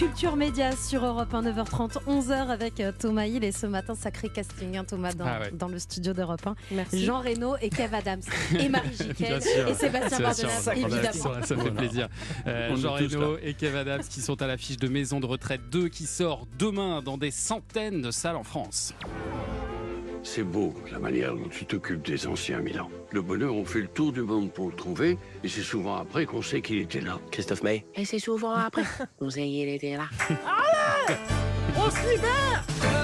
Culture Média sur Europe 1, 9h30, 11h avec euh, Thomas Hill. Et ce matin, sacré casting, hein, Thomas, dans, Ah ouais. dans le studio d'Europe 1. Merci. Jean Reno et Kev Adams. Et Marie Jiquel. Et Sébastien Sacré évidemment. Ça, fait plaisir. Euh, Jean Reno et Kev Adams qui sont à l'affiche de Maison de retraite 2 qui sort demain dans des centaines de salles en France. C'est beau, la manière dont tu t'occupes des anciens Milan. Le bonheur, on fait le tour du monde pour le trouver, et c'est souvent après qu'on sait qu'il était là. Christophe May. Et c'est souvent après. Vous ayez il était là. Vous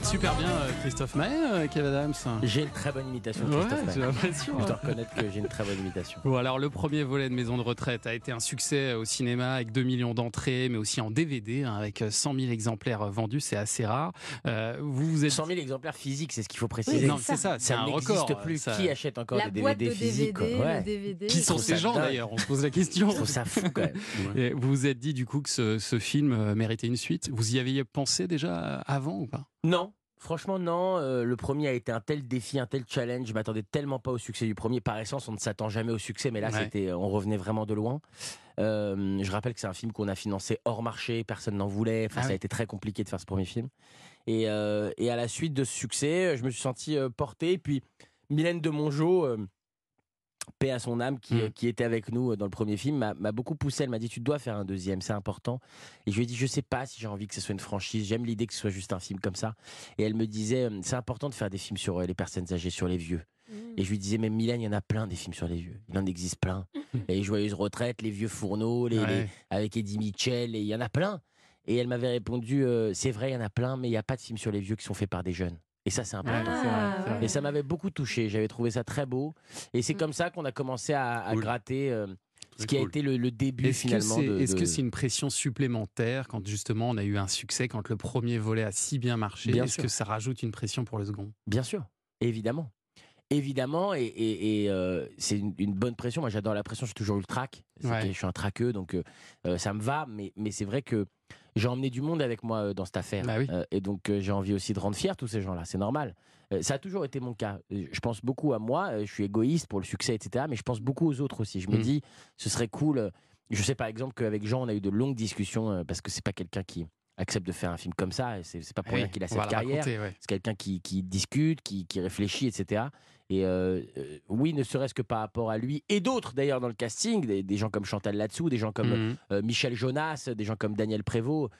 faites super bien euh, Christophe Maé, euh, Kev Adams. J'ai une très bonne imitation de Ouais, Christophe j'ai Maé. l'impression. Je dois reconnaître que j'ai une très bonne imitation. Bon, alors le premier volet de Maison de retraite a été un succès au cinéma avec 2 millions d'entrées, mais aussi en DVD hein, avec 100 000 exemplaires vendus, c'est assez rare. Euh, vous vous êtes 100 000 exemplaires physiques, c'est ce qu'il faut Oui, préciser. non, c'est ça, c'est un record. plus. ça- Qui achète encore La des boîte DVD de physiques DVD, Ouais. DVD. Qui sont ces gens d'ailleurs? On se pose la question. Je trouve ça fou quand même. Et vous vous êtes dit du coup que ce, ce film euh, méritait une suite? Vous y aviez pensé déjà avant ou pas? Non. Franchement, non. Euh, le premier a été un tel défi, un tel challenge. Je m'attendais tellement pas au succès du premier. Par essence, on ne s'attend jamais au succès, mais là, Ouais. c'était, on revenait vraiment de loin. Euh, je rappelle que c'est un film qu'on a financé hors marché, personne n'en voulait. Enfin, Ah ça oui. a été très compliqué de faire ce premier film. Et, euh, et à la suite de ce succès, je me suis senti euh, porté. Et puis, Mylène de Mongeau, euh, paix à son âme, qui, Mm. euh, qui était avec nous euh, dans le premier film, m'a beaucoup poussé. Elle m'a dit Tu dois faire un deuxième, c'est important. Et je lui ai dit Je sais pas si j'ai envie que ce soit une franchise. J'aime l'idée que ce soit juste un film comme ça. Et elle me disait euh, C'est important de faire des films sur les personnes âgées, sur les vieux. Et je lui disais, mais Mylène, il y en a plein des films sur les vieux. Il en existe plein. Les Joyeuses Retraites, Les Vieux Fourneaux, les, Ouais. les- avec Eddie Mitchell, et il y en a plein. Et elle m'avait répondu, euh, c'est vrai, il y en a plein, mais il n'y a pas de films sur les vieux qui sont faits par des jeunes. Et ça, c'est important. C'est vrai, c'est vrai. Et ça m'avait beaucoup touché. J'avais trouvé ça très beau. Et c'est Mm. comme ça qu'on a commencé à, à Cool. gratter euh, ce qui a été le, le début Est-ce que finalement c'est de. est-ce de- que c'est une pression supplémentaire quand justement on a eu un succès, quand le premier volet a si bien marché? Bien Est-ce sûr. que ça rajoute une pression pour le second? Bien sûr, évidemment. Évidemment, et, et- et, euh, c'est une, une bonne pression. Moi, j'adore la pression. J'ai toujours eu le trac. C'est Ouais. que Je suis un traqueux, donc euh, euh, ça me va. Mais, mais c'est vrai que j'ai emmené du monde avec moi euh, dans cette affaire. Bah oui. Euh, et donc, euh, j'ai envie aussi de rendre fiers tous ces gens-là. C'est normal. Ça a toujours été mon cas. Je pense beaucoup à moi. Je suis égoïste pour le succès, etc. Mais je pense beaucoup aux autres aussi. Je me Mm. dis, ce serait cool. Je sais par exemple qu'avec Jean, on a eu de longues discussions parce que c'est pas quelqu'un qui accepte de faire un film comme ça. C'est pas pour Oui, rien qu'il a cette carrière ouais. c'est quelqu'un qui, qui discute, qui, qui réfléchit, etc. Et euh, euh, oui, ne serait-ce que par rapport à lui et d'autres d'ailleurs dans le casting, des, des gens comme Chantal Latsou, des gens comme Mhm. euh, Michel Jonas, des gens comme Daniel Prévost.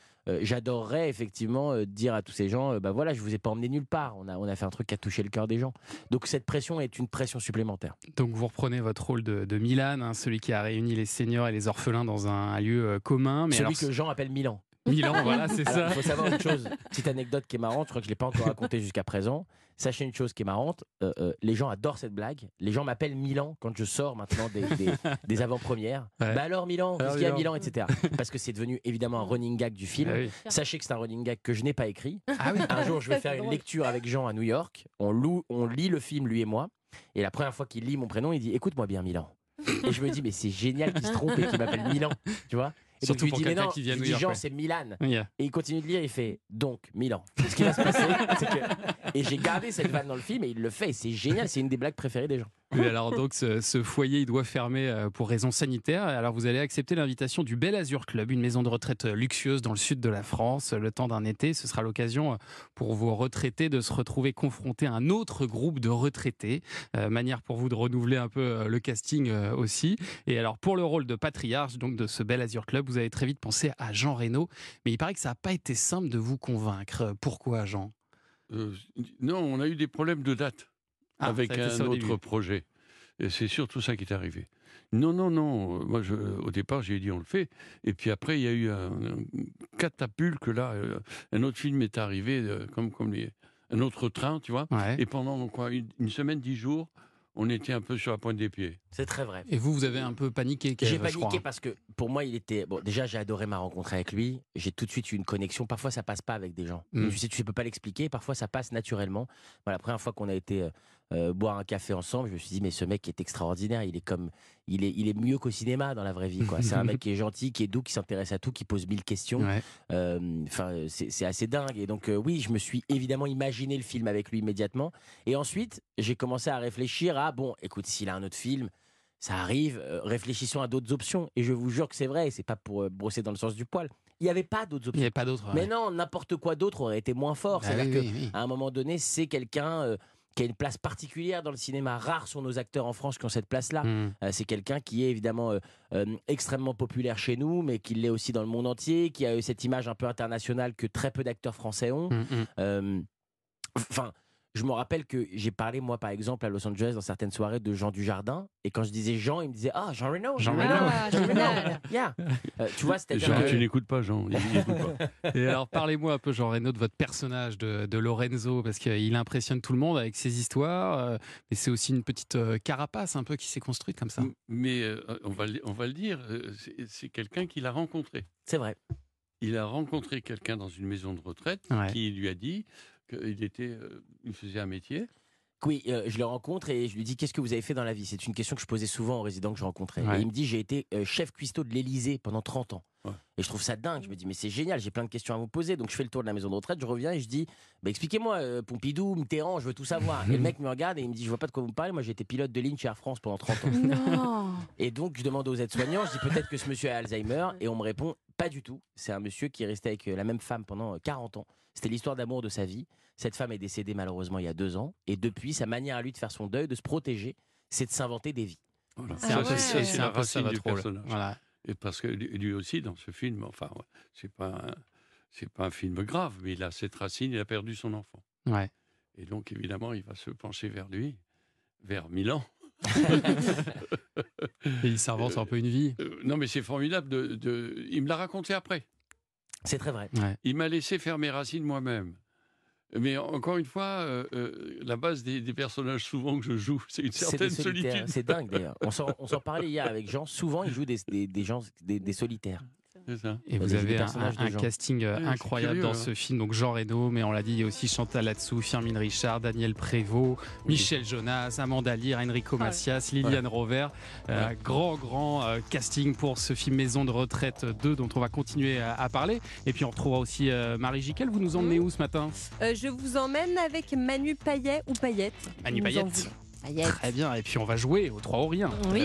J'adorerais effectivement dire à tous ces gens, bah voilà, je vous ai pas emmené nulle part. On a, on a fait un truc qui a touché le cœur des gens. Donc cette pression est une pression supplémentaire. Donc vous reprenez votre rôle de, de Milan, hein, celui qui a réuni les seniors et les orphelins dans un, un lieu commun. Mais Celui alors, que Jean appelle Milan. Milan, voilà, c'est ça. il faut savoir une chose, petite anecdote qui est marrante, je crois que je ne l'ai pas encore racontée jusqu'à présent. Sachez une chose qui est marrante, euh, euh, les gens adorent cette blague. Les gens m'appellent Milan quand je sors maintenant des, des- des avant-premières. Ouais. Bah alors Milan, qu'est-ce qu'il y a Milan. Milan, etc. Parce que c'est devenu évidemment un running gag du film. Ah oui. Sachez que c'est un running gag que je n'ai pas écrit. Ah oui. Un jour, je vais faire une lecture avec Jean à New York. On, loue, on lit le film, lui et moi. Et la première fois qu'il lit mon prénom, il dit Écoute-moi bien, Milan. Et je me dis Mais c'est génial qu'il se trompe et qu'il m'appelle Milan. Tu vois et donc, Surtout je lui pour dis, mais non, qui vient je de lui dis, Jean, c'est Milan. Oui. Et il continue de lire, il fait donc Milan. Ce qui va se passer, c'est que. Et j'ai gardé cette vanne dans le film et il le fait. Et c'est génial, c'est une des blagues préférées des gens. Oui, alors donc ce, foyer il doit fermer euh, pour raisons sanitaires. Alors vous allez accepter l'invitation du Bel Azur Club, une maison de retraite euh, luxueuse dans le sud de la France, le temps d'un été. Ce sera l'occasion euh, pour vos retraités de se retrouver confrontés à un autre groupe de retraités. Manière pour vous de renouveler un peu le casting aussi. Et alors pour le rôle de patriarche donc de ce Bel Azur Club, vous avez très vite pensé à Jean Reno. Mais il paraît que ça n'a pas été simple de vous convaincre. Pourquoi Jean? Euh, non, on a eu des problèmes de date Ah, avec un au autre début. projet. Et c'est surtout ça qui est arrivé. Non, non, non. Moi, je, au départ, j'ai dit on le fait. Et puis après, il y a eu un, un catapulte que là, euh, un autre film est arrivé, euh, comme, comme les- un autre train, tu vois. Ouais. Et pendant quoi, une, une semaine, dix jours, on était un peu sur la pointe des pieds. C'est très vrai. Et vous, vous avez un peu paniqué. J'ai paniqué crois. parce que pour moi, il était. Bon, déjà, j'ai adoré ma rencontre avec lui. J'ai tout de suite eu une connexion. Parfois, ça passe pas avec des gens. Mm. Tu sais, tu peux pas l'expliquer. Parfois, ça passe naturellement. Voilà, la première fois qu'on a été euh, boire un café ensemble, je me suis dit, mais ce mec est extraordinaire. Il est comme. Il est, il est mieux qu'au cinéma dans la vraie vie. quoi. C'est un mec qui est gentil, qui est doux, qui s'intéresse à tout, qui pose mille questions. Ouais. Euh, Enfin, c'est c'est assez dingue. Et donc, euh, oui, je me suis évidemment imaginé le film avec lui immédiatement. Et ensuite, j'ai commencé à réfléchir à bon, écoute, s'il a un autre film, ça arrive, réfléchissons à d'autres options. Et je vous jure que c'est vrai, et c'est pas pour brosser dans le sens du poil. Il n'y avait pas d'autres Il n'y options. avait pas d'autre. Mais non, n'importe quoi d'autre aurait été moins fort. Bah C'est-à-dire oui, que oui, oui. à un moment donné, c'est quelqu'un euh, qui a une place particulière dans le cinéma. Rares sont nos acteurs en France qui ont cette place-là. Hmm. Euh, c'est quelqu'un qui est évidemment euh, euh, extrêmement populaire chez nous, mais qui l'est aussi dans le monde entier, qui a eu cette image un peu internationale que très peu d'acteurs français ont. Hmm, hmm. Je me rappelle que j'ai parlé, moi, par exemple, à Los Angeles, dans certaines soirées, de Jean Dujardin. Et quand je disais Jean, il me disait Ah, Jean Reno. Jean Reno. Ah. Yeah. Euh, tu vois, c'est-à-dire Jean, que- tu n'écoutes pas, Jean. pas. Et alors, parlez-moi un peu, Jean Reno, de votre personnage de, de Lorenzo, parce qu'il impressionne tout le monde avec ses histoires, euh, mais c'est aussi une petite euh, carapace un peu qui s'est construite comme ça. Mais euh, on, va, le- on va le dire, euh, c'est- c'est quelqu'un qu'il a rencontré. c'est vrai. Il a rencontré quelqu'un dans une maison de retraite Ouais. qui lui a dit qu'il était, euh, il faisait un métier. Oui, euh, je le rencontre et je lui dis Qu'est-ce que vous avez fait dans la vie? C'est une question que je posais souvent aux résidents que je rencontrais. Ouais. Et il me dit J'ai été euh, chef cuistot de l'Élysée pendant 30 ans. Ouais. Et je trouve ça dingue. Je me dis Mais c'est génial, j'ai plein de questions à vous poser. Donc je fais le tour de la maison de retraite, je reviens et je dis bah, Expliquez-moi, euh, Pompidou, Mitterrand, je veux tout savoir. et le mec me regarde et il me dit Je vois pas de quoi vous me parlez. Moi, j'ai été pilote de ligne chez Air France pendant 30 ans. Non. Et donc, je demande aux aides-soignants, je dis peut-être que ce monsieur a Alzheimer, et on me répond pas du tout. C'est un monsieur qui est resté avec euh, la même femme pendant euh, 40 ans. C'était l'histoire d'amour de sa vie. Cette femme est décédée malheureusement il y a deux ans, et depuis, sa manière à lui de faire son deuil, de se protéger, c'est de s'inventer des vies. Voilà. Ah C'est un ouais. la racine du personnage. Voilà. Et parce que lui aussi, dans ce film, enfin, ouais, c'est pas, un- c'est pas un film grave, mais il a cette racine, il a perdu son enfant. Ouais. Et donc, évidemment, il va se pencher vers lui, vers Milan. Et il s'invente un peu une vie. Euh, non, mais c'est formidable. De, de- Il me l'a raconté après. C'est très vrai. Ouais. Il m'a laissé faire mes racines moi-même. Mais encore une fois, euh, euh, la base des, des personnages souvent que je joue, c'est une certaine solitude. C'est dingue d'ailleurs. On s'en parlait hier avec Jean. Souvent, il joue des, des, des gens, des solitaires. Ça. Et a vous avez un, casting euh, Ouais, incroyable curieux, dans hein. ce film. Donc Jean Reno, mais on l'a dit, il y a aussi Chantal Latsou, Firmine Richard, Daniel Prévost, Oui. Michel Jonas, Amanda Lear, Enrico Ouais. Macias, Liliane Rover. Euh, Grand, grand euh, casting pour ce film Maison de retraite 2 dont on va continuer à, à parler. Et puis on retrouvera aussi euh, Marie Giquel. Vous nous emmenez où ce matin? Euh, je vous emmène avec Manu Payet ou Payette. Manu Payette. Très bien. Et puis on va jouer aux trois ou rien. Oui.